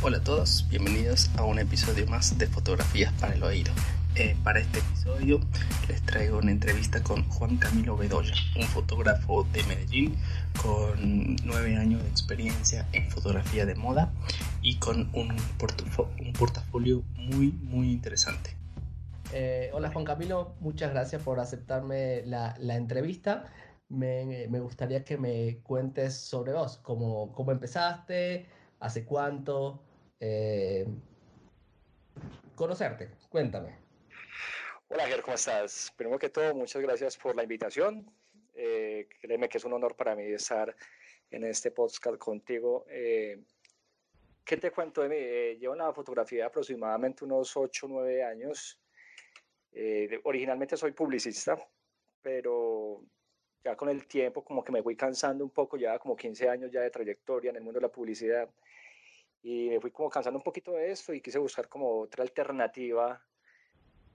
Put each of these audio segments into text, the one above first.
Hola a todos, bienvenidos a un episodio más de Fotografías para el Oído. Eh, para este episodio les traigo una entrevista con Juan Camilo Bedoya, un fotógrafo de Medellín con nueve años de experiencia en fotografía de moda y con un, un portafolio muy muy interesante. Eh, hola Juan Camilo, muchas gracias por aceptarme la, la entrevista. Me, me, gustaría que me cuentes sobre vos, cómo, cómo empezaste, hace cuánto, eh, conocerte. Cuéntame. Hola, Ger, ¿cómo estás? Primero que todo, muchas gracias por la invitación. Eh, créeme que es un honor para mí estar en este podcast contigo. Eh, ¿Qué te cuento de mí? Eh, llevo en la fotografía aproximadamente unos 8 o 9 años. Eh, originalmente soy publicista, pero ya con el tiempo como que me fui cansando un poco, ya como 15 años ya de trayectoria en el mundo de la publicidad y me fui como cansando un poquito de esto y quise buscar como otra alternativa,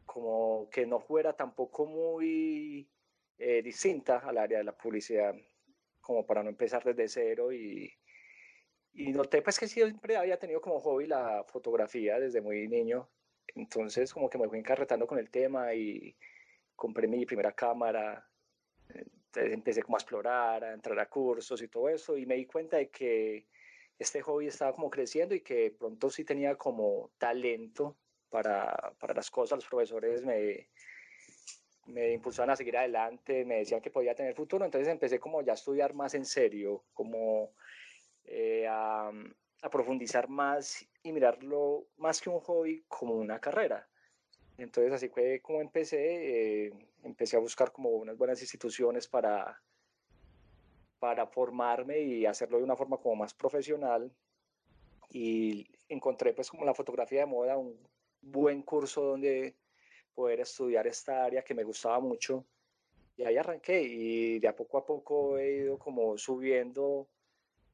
como que no fuera tampoco muy eh, distinta al área de la publicidad, como para no empezar desde cero y, y noté pues que siempre había tenido como hobby la fotografía desde muy niño, entonces como que me fui encarretando con el tema y compré mi primera cámara, entonces empecé como a explorar, a entrar a cursos y todo eso y me di cuenta de que este hobby estaba como creciendo y que pronto sí tenía como talento para, para las cosas. Los profesores me, me impulsaban a seguir adelante, me decían que podía tener futuro, entonces empecé como ya a estudiar más en serio, como eh, a, a, profundizar más y mirarlo más que un hobby como una carrera. Entonces así fue como empecé, eh, empecé a buscar como unas buenas instituciones para, para formarme y hacerlo de una forma como más profesional. Y encontré pues como la fotografía de moda un buen curso donde poder estudiar esta área que me gustaba mucho. Y ahí arranqué y de a poco a poco he ido como subiendo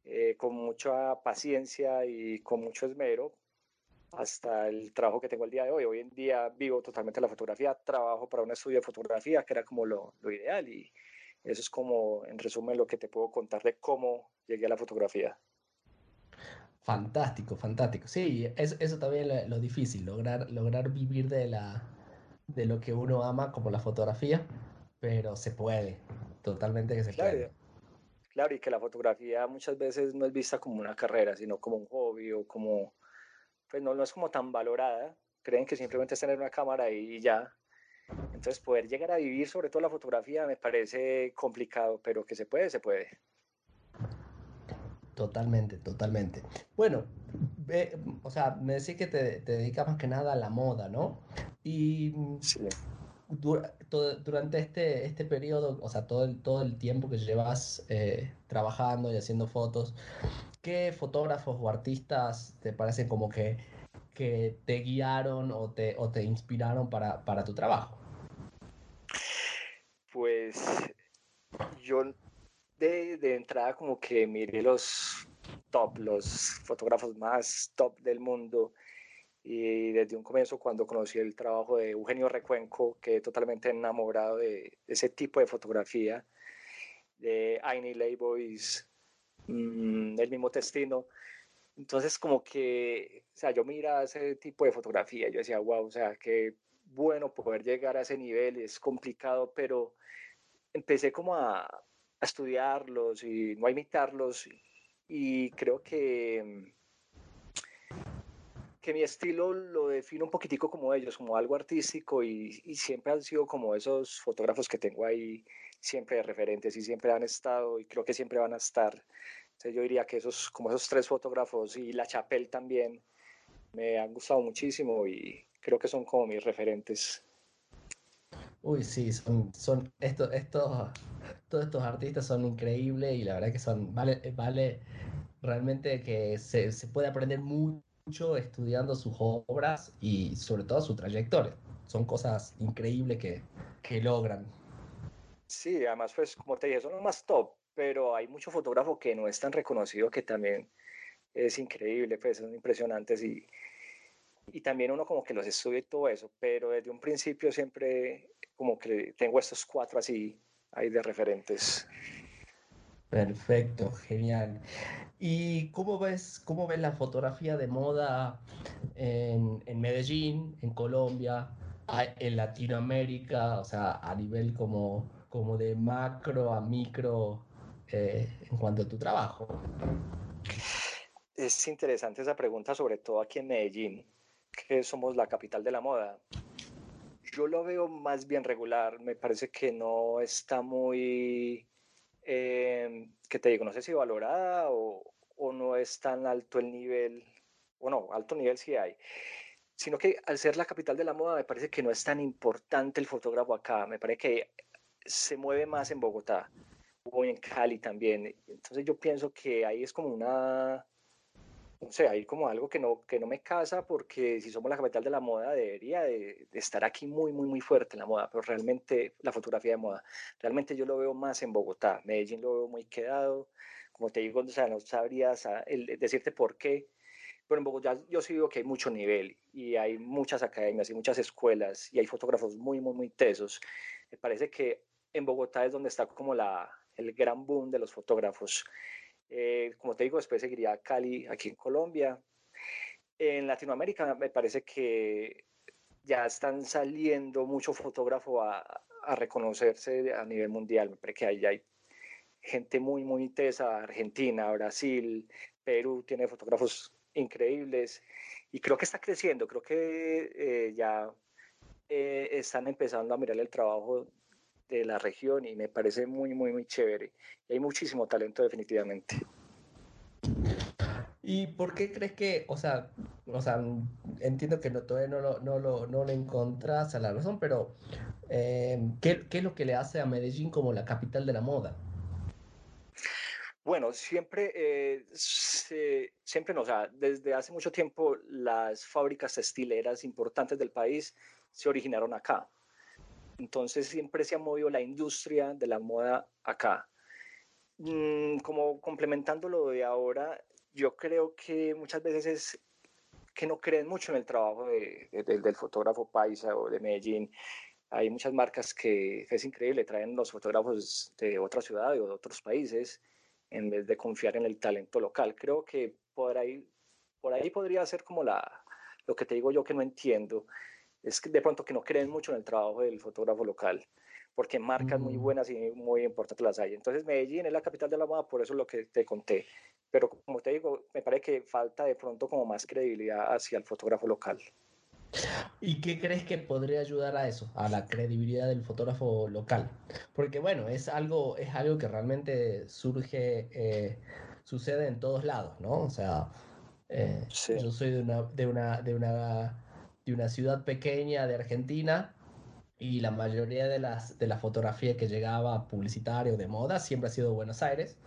eh, con mucha paciencia y con mucho esmero hasta el trabajo que tengo el día de hoy. Hoy en día vivo totalmente la fotografía, trabajo para un estudio de fotografía, que era como lo, lo ideal y, eso es como, en resumen, lo que te puedo contar de cómo llegué a la fotografía. Fantástico, fantástico. Sí, es, eso también es lo difícil, lograr, lograr vivir de, la, de lo que uno ama, como la fotografía, pero se puede, totalmente que se claro, puede. Claro, y que la fotografía muchas veces no es vista como una carrera, sino como un hobby o como, pues no, no es como tan valorada. Creen que simplemente es tener una cámara y ya, entonces, poder llegar a vivir sobre todo la fotografía me parece complicado, pero que se puede, se puede. Totalmente, totalmente. Bueno, o sea, me decís que te, te, dedicas más que nada a la moda, ¿no? Y sí. todo, durante este, este periodo, o sea, todo el, todo el tiempo que llevas eh, trabajando y haciendo fotos, ¿qué fotógrafos o artistas te parecen como que, que te guiaron o te, o te inspiraron para, para tu trabajo? Pues yo de, de, entrada como que miré los top, los fotógrafos más top del mundo y desde un comienzo cuando conocí el trabajo de Eugenio Recuenco quedé totalmente enamorado de, ese tipo de fotografía, de Aini Leibois, mmm, el mismo Testino. Entonces como que, o sea, yo miraba ese tipo de fotografía, yo decía, wow, o sea, que bueno poder llegar a ese nivel, es complicado, pero empecé como a, a estudiarlos y no a imitarlos y creo que, que mi estilo lo defino un poquitico como ellos, como algo artístico y, y, siempre han sido como esos fotógrafos que tengo ahí siempre de referentes y siempre han estado y creo que siempre van a estar. Entonces yo diría que esos, como esos tres fotógrafos y La Chapelle también me han gustado muchísimo y creo que son como mis referentes. Uy, sí, son, son estos, estos, todos estos artistas son increíbles y la verdad que son, vale, vale realmente que se, se puede aprender mucho estudiando sus obras y sobre todo su trayectoria. Son cosas increíbles que, que logran. Sí, además, pues como te dije, son los más top, pero hay mucho fotógrafo que no es tan reconocido que también es increíble, pues son impresionantes y, y también uno como que los estudia y todo eso, pero desde un principio siempre como que tengo estos cuatro así ahí de referentes. Perfecto, genial. ¿Y cómo ves, cómo ves la fotografía de moda en, en Medellín, en Colombia, en Latinoamérica, o sea, a nivel como, como de macro a micro eh, en cuanto a tu trabajo? Es interesante esa pregunta, sobre todo aquí en Medellín, que somos la capital de la moda. Yo lo veo más bien regular, me parece que no está muy eh, que te digo, no sé si valorada o, o, no es tan alto el nivel, o no, alto nivel sí hay, sino que al ser la capital de la moda me parece que no es tan importante el fotógrafo acá, me parece que se mueve más en Bogotá o en Cali también, entonces yo pienso que ahí es como una no sé, hay como algo que no, que no me casa porque si somos la capital de la moda debería de, estar aquí muy, muy, muy fuerte en la moda, pero realmente la fotografía de moda, realmente yo lo veo más en Bogotá, Medellín lo veo muy quedado, como te digo, o sea, no sabrías decirte por qué, pero en Bogotá yo sí veo que hay mucho nivel y hay muchas academias y muchas escuelas y hay fotógrafos muy, muy, muy tesos. Me parece que en Bogotá es donde está como la, el gran boom de los fotógrafos. Eh, como te digo, después seguiría Cali aquí en Colombia. En Latinoamérica me parece que ya están saliendo mucho fotógrafo a, a reconocerse a nivel mundial. Me parece que ahí hay gente muy, muy tesa, Argentina, Brasil, Perú, tiene fotógrafos increíbles y creo que está creciendo, creo que eh, ya eh, están empezando a mirar el trabajo de la región y me parece muy, muy, muy chévere. Y hay muchísimo talento definitivamente. ¿Y por qué crees que, o sea, o sea entiendo que no, todavía no lo, no, lo, no encontrás a la razón, pero eh, ¿qué, ¿qué, es lo que le hace a Medellín como la capital de la moda? Bueno, siempre, eh, siempre no, o sea, desde hace mucho tiempo las fábricas textileras importantes del país se originaron acá. Entonces siempre se ha movido la industria de la moda acá. Mm, como complementando lo de ahora, yo creo que muchas veces es que no creen mucho en el trabajo del fotógrafo paisa o de Medellín. Hay muchas marcas que es increíble, traen los fotógrafos de otra ciudad o de otros países en vez de confiar en el talento local. Creo que por ahí, por ahí podría ser como la, lo que te digo yo que no entiendo es de pronto que no creen mucho en el trabajo del fotógrafo local, porque marcas muy mm. buenas y muy importantes las hay. Entonces Medellín es la capital de la moda, por eso es lo que te conté. Pero como te digo, me parece que falta de pronto como más credibilidad hacia el fotógrafo local. ¿Y qué crees que podría ayudar a eso, a la credibilidad del fotógrafo local? Porque bueno, es algo, es algo que realmente surge, eh, sucede en todos lados, ¿no? O sea, eh, yo soy de una, de una, de una de una ciudad pequeña de Argentina y la mayoría de las de la fotografía que llegaba publicitario de moda siempre ha sido Buenos Aires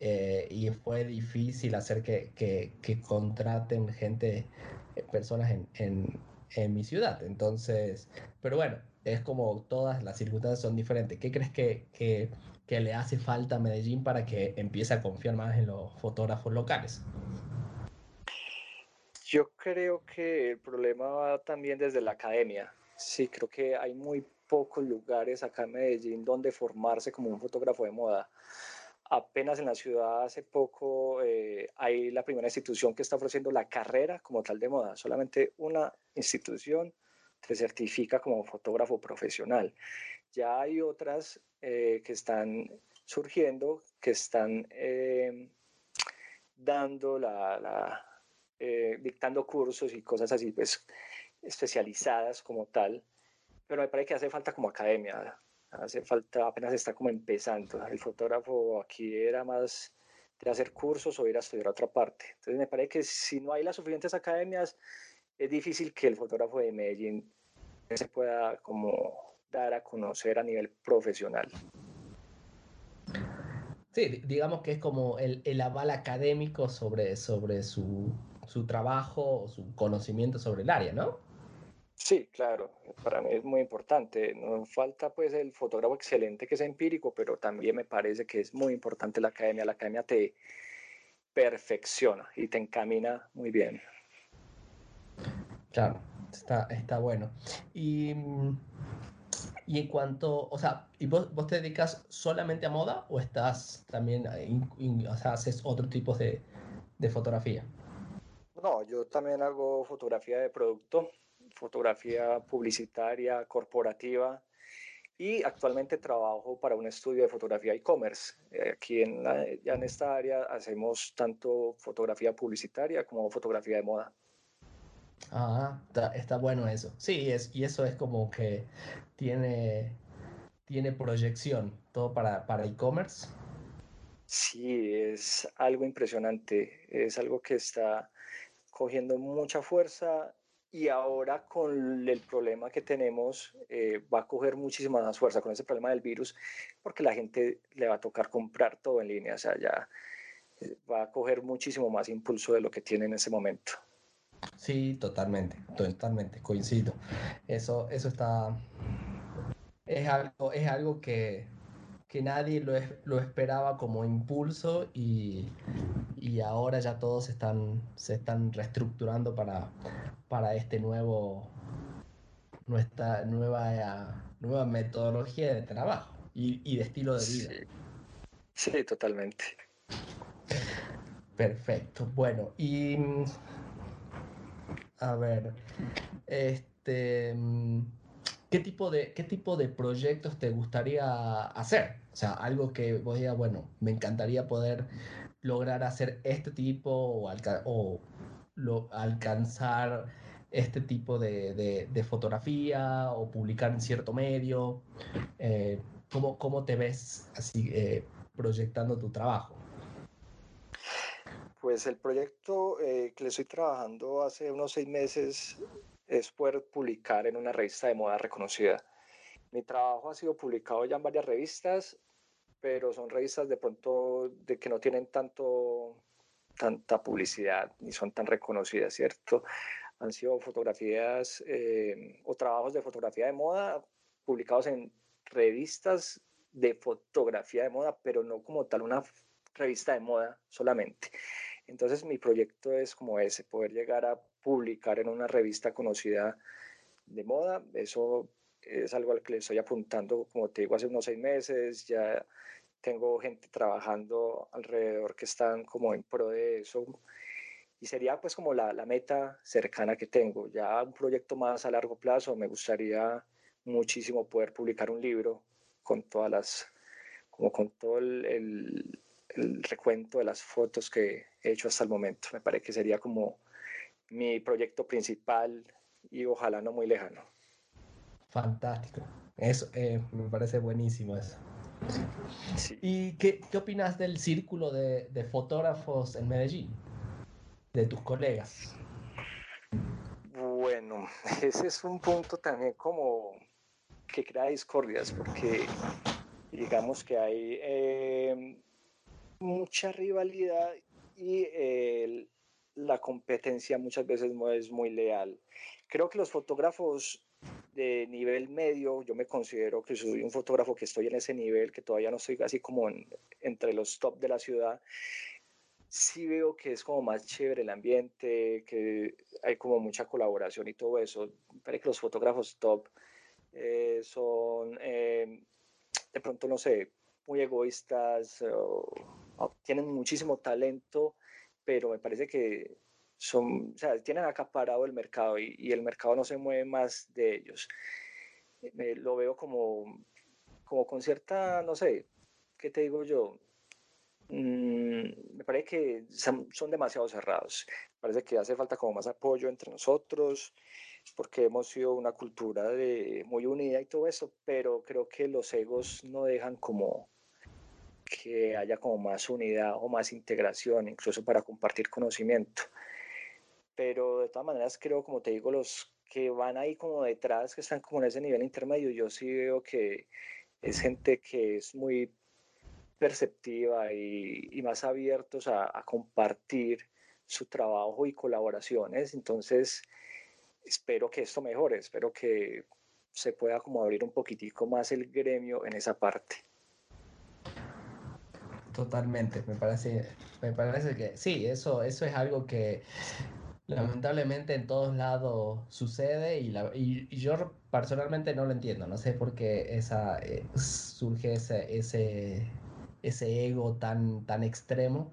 eh, y fue difícil hacer que, que, contraten gente, eh, personas en, en, en, mi ciudad. Entonces, pero bueno, es como todas las circunstancias son diferentes. ¿Qué crees que, que, que le hace falta a Medellín para que empiece a confiar más en los fotógrafos locales? Yo creo que el problema va también desde la academia. Sí, creo que hay muy pocos lugares acá en Medellín donde formarse como un fotógrafo de moda. Apenas en la ciudad hace poco eh, hay la primera institución que está ofreciendo la carrera como tal de moda. Solamente una institución te certifica como fotógrafo profesional. Ya hay otras eh, que están surgiendo, que están eh, dando la, la eh, dictando cursos y cosas así, pues especializadas como tal, pero me parece que hace falta como academia, hace falta, apenas está como empezando. El fotógrafo aquí era más de hacer cursos o ir a estudiar a otra parte. Entonces me parece que si no hay las suficientes academias, es difícil que el fotógrafo de Medellín se pueda como dar a conocer a nivel profesional. Sí, digamos que es como el, el aval académico sobre, sobre su, su trabajo, su conocimiento sobre el área, ¿no? Sí, claro, para mí es muy importante. No falta pues el fotógrafo excelente que es empírico, pero también me parece que es muy importante la academia. La academia te perfecciona y te encamina muy bien. Claro, está, está bueno. Y, Y en cuanto, o sea, ¿y vos, vos te dedicas solamente a moda o estás también, o sea, haces otro tipo de, de fotografía? No, yo también hago fotografía de producto, fotografía publicitaria, corporativa y actualmente trabajo para un estudio de fotografía e-commerce. Eh, aquí en, ya en esta área hacemos tanto fotografía publicitaria como fotografía de moda. Ah, está, bueno eso. Sí, es, y eso es como que tiene, tiene proyección todo para, para e-commerce. Sí, es algo impresionante. Es algo que está cogiendo mucha fuerza y ahora con el problema que tenemos eh, va a coger muchísima más fuerza con ese problema del virus porque la gente le va a tocar comprar todo en línea, o sea, ya eh, va a coger muchísimo más impulso de lo que tiene en ese momento. Sí, totalmente, totalmente, coincido. Eso, eso está, es algo, es algo que, que nadie lo, lo esperaba como impulso y, y, ahora ya todos están, se están reestructurando para, para este nuevo, nuestra nueva, nueva metodología de trabajo y, y de estilo de vida. sí, totalmente. Perfecto. Bueno, y a ver, este, mm, ¿qué tipo de, qué tipo de proyectos te gustaría hacer? O sea, algo que vos digas, bueno, me encantaría poder lograr hacer este tipo o, alcanzar este tipo de, fotografía o publicar en cierto medio. Eh, ¿cómo, te ves así eh, proyectando tu trabajo? Pues el proyecto eh, que le estoy trabajando hace unos seis meses es poder publicar en una revista de moda reconocida. Mi trabajo ha sido publicado ya en varias revistas, pero son revistas de pronto de que no tienen tanto tanta publicidad ni son tan reconocidas, ¿cierto? Han sido fotografías eh, o trabajos de fotografía de moda publicados en revistas de fotografía de moda, pero no como tal una revista de moda solamente. Entonces mi proyecto es como ese, poder llegar a publicar en una revista conocida de moda. Eso es algo al que le estoy apuntando, como te digo, hace unos seis meses. Ya tengo gente trabajando alrededor que están como en pro de eso. Y sería pues como la, la meta cercana que tengo. Ya un proyecto más a largo plazo, me gustaría muchísimo poder publicar un libro con todas las, como con todo el el recuento de las fotos que he hecho hasta el momento. Me parece que sería como mi proyecto principal y ojalá no muy lejano. Fantástico. Eso eh, me parece buenísimo eso. ¿Y qué, qué, opinas del círculo de, de, fotógrafos en Medellín? De tus colegas. Bueno, ese es un punto también como que crea discordias, porque digamos que hay eh, mucha rivalidad y eh, la competencia muchas veces no es muy leal. Creo que los fotógrafos de nivel medio, yo me considero que soy un fotógrafo que estoy en ese nivel, que todavía no estoy así como entre los top de la ciudad, sí veo que es como más chévere el ambiente, que hay como mucha colaboración y todo eso. Parece que los fotógrafos top eh, son, eh, de pronto, no sé, muy egoístas tienen muchísimo talento, pero me parece que son, o sea, tienen acaparado el mercado y, el mercado no se mueve más de ellos. lo veo como, como con cierta, no sé, ¿qué te digo yo? Mm, me parece que son, son, demasiado cerrados. Me parece que hace falta como más apoyo entre nosotros, porque hemos sido una cultura de, muy unida y todo eso, pero creo que los egos no dejan como, que haya como más unidad o más integración, incluso para compartir conocimiento. Pero de todas maneras creo, como te digo, los que van ahí como detrás, que están como en ese nivel intermedio, yo sí veo que es gente que es muy perceptiva y, más abiertos a, a, compartir su trabajo y colaboraciones. Entonces, espero que esto mejore, espero que se pueda como abrir un poquitico más el gremio en esa parte. Totalmente, me parece, me parece que sí, eso, eso es algo que lamentablemente en todos lados sucede y, la, y, yo personalmente no lo entiendo, no sé por qué esa, eh, surge ese, ese, ese, ego tan, tan extremo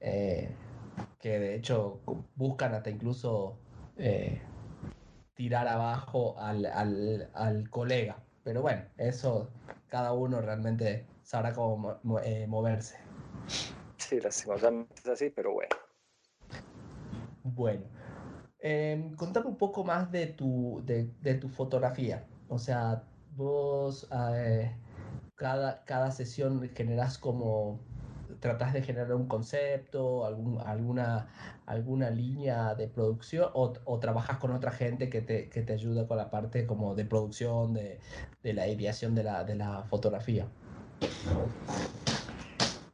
eh, que de hecho buscan hasta incluso eh, tirar abajo al, al, al, colega. Pero bueno, eso cada uno realmente sabrá cómo moverse. Sí, lastimosamente es así, pero bueno. Bueno, eh, contame un poco más de tu, de, de tu fotografía. O sea, vos eh, cada, cada sesión generás como, tratás de generar un concepto, algún, alguna, alguna línea de producción o, o trabajas con otra gente que te, que te ayuda con la parte como de producción, de, de la ideación de la, de la fotografía.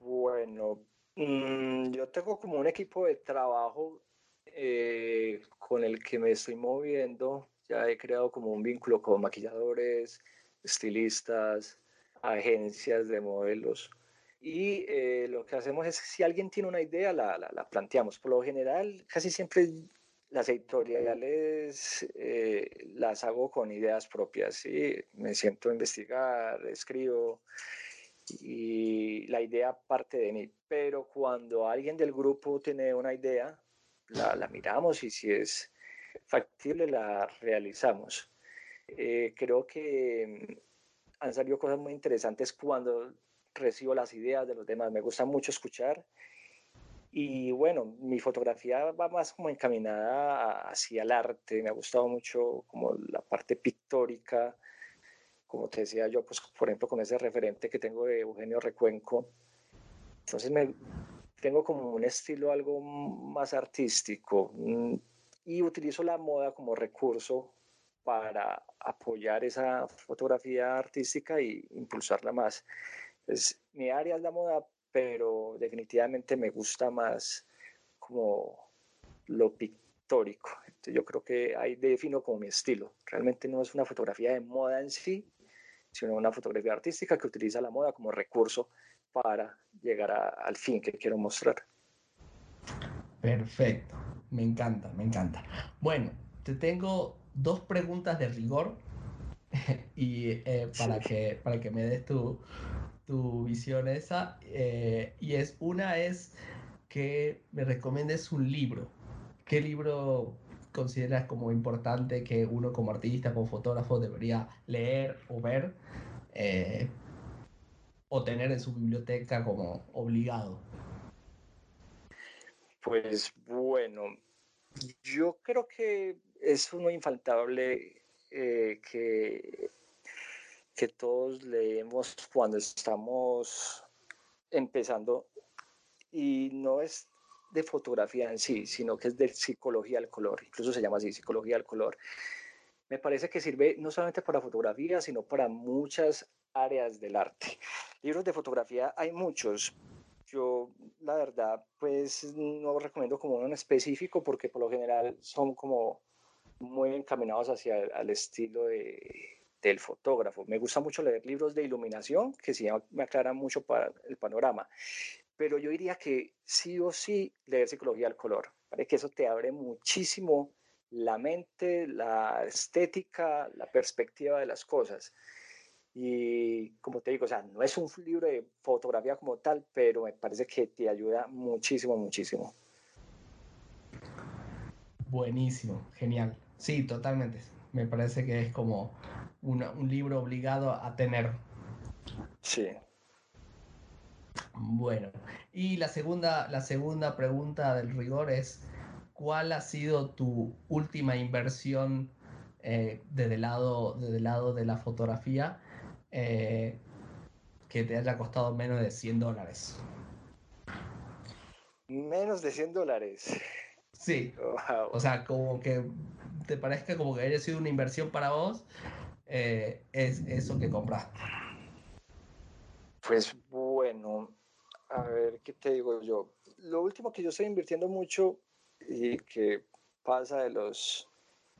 Bueno, mmm, yo tengo como un equipo de trabajo eh, con el que me estoy moviendo. Ya he creado como un vínculo con maquilladores, estilistas, agencias de modelos. Y eh, lo que hacemos es, si alguien tiene una idea, la, la, la planteamos. Por lo general, casi siempre las editoriales eh, las hago con ideas propias. ¿sí? Me siento a investigar, escribo y la idea parte de mí. Pero cuando alguien del grupo tiene una idea, la, miramos y si es factible la realizamos. Eh, creo que mm, han salido cosas muy interesantes cuando recibo las ideas de los demás. Me gusta mucho escuchar. Y bueno, mi fotografía va más como encaminada hacia el arte. Me ha gustado mucho como la parte pictórica. Como te decía yo, pues por ejemplo con ese referente que tengo de Eugenio Recuenco. Entonces me, tengo como un estilo algo más artístico mm, y utilizo la moda como recurso para apoyar esa fotografía artística y impulsarla más. Es, mi área es la moda, pero definitivamente me gusta más como lo pictórico. Entonces yo creo que ahí defino como mi estilo. Realmente no es una fotografía de moda en sí, sino una fotografía artística que utiliza la moda como recurso para llegar al fin que quiero mostrar. Perfecto, me encanta, me encanta. Bueno, te tengo dos preguntas de rigor y eh, para, que, para que me des tu, tu visión esa. Eh, y es una es que me recomiendes un libro. ¿Qué libro consideras como importante que uno como artista, como fotógrafo debería leer o ver eh, o tener en su biblioteca como obligado? Pues bueno, yo creo que es uno infaltable eh, que, que todos leemos cuando estamos empezando y no es de fotografía en sí, sino que es de psicología del color, incluso se llama así, psicología del color. Me parece que sirve no solamente para fotografía, sino para muchas áreas del arte. Libros de fotografía hay muchos. Yo, la verdad, pues no recomiendo como uno en específico porque por lo general son como muy encaminados hacia el estilo de, del fotógrafo. Me gusta mucho leer libros de iluminación que sí me aclaran mucho para el panorama. Pero yo diría que sí o sí leer psicología del color. Para que eso te abre muchísimo la mente, la estética, la perspectiva de las cosas. Y como te digo, o sea, no es un libro de fotografía como tal, pero me parece que te ayuda muchísimo, muchísimo. Buenísimo, genial. Sí, totalmente. Me parece que es como un libro obligado a tener. Sí. Bueno, y la segunda, la segunda pregunta del rigor es, ¿cuál ha sido tu última inversión eh, desde, el lado, desde el lado de la fotografía eh, que te haya costado menos de 100 dólares. Menos de 100 dólares. Sí. O sea, como que te parezca como que haya sido una inversión para vos, eh, es eso que compraste. Pues bueno, a ver, ¿qué te digo yo? Lo último que yo estoy invirtiendo mucho y que pasa de los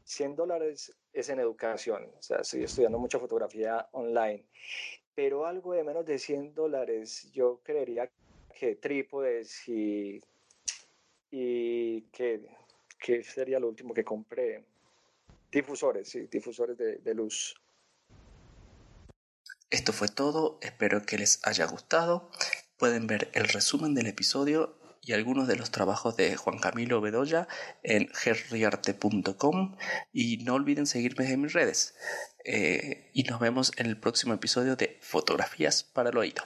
100 dólares es en educación, o sea, estoy estudiando mucha fotografía online, pero algo de menos de 100 dólares, yo creería que trípodes y, y que ¿qué sería lo último que compré? Difusores, sí, difusores de luz. Esto fue todo, espero que les haya gustado. Pueden ver el resumen del episodio y algunos de los trabajos de Juan Camilo Bedoya en gerriarte.com y no olviden seguirme en mis redes. Eh, y nos vemos en el próximo episodio de Fotografías para el Oído.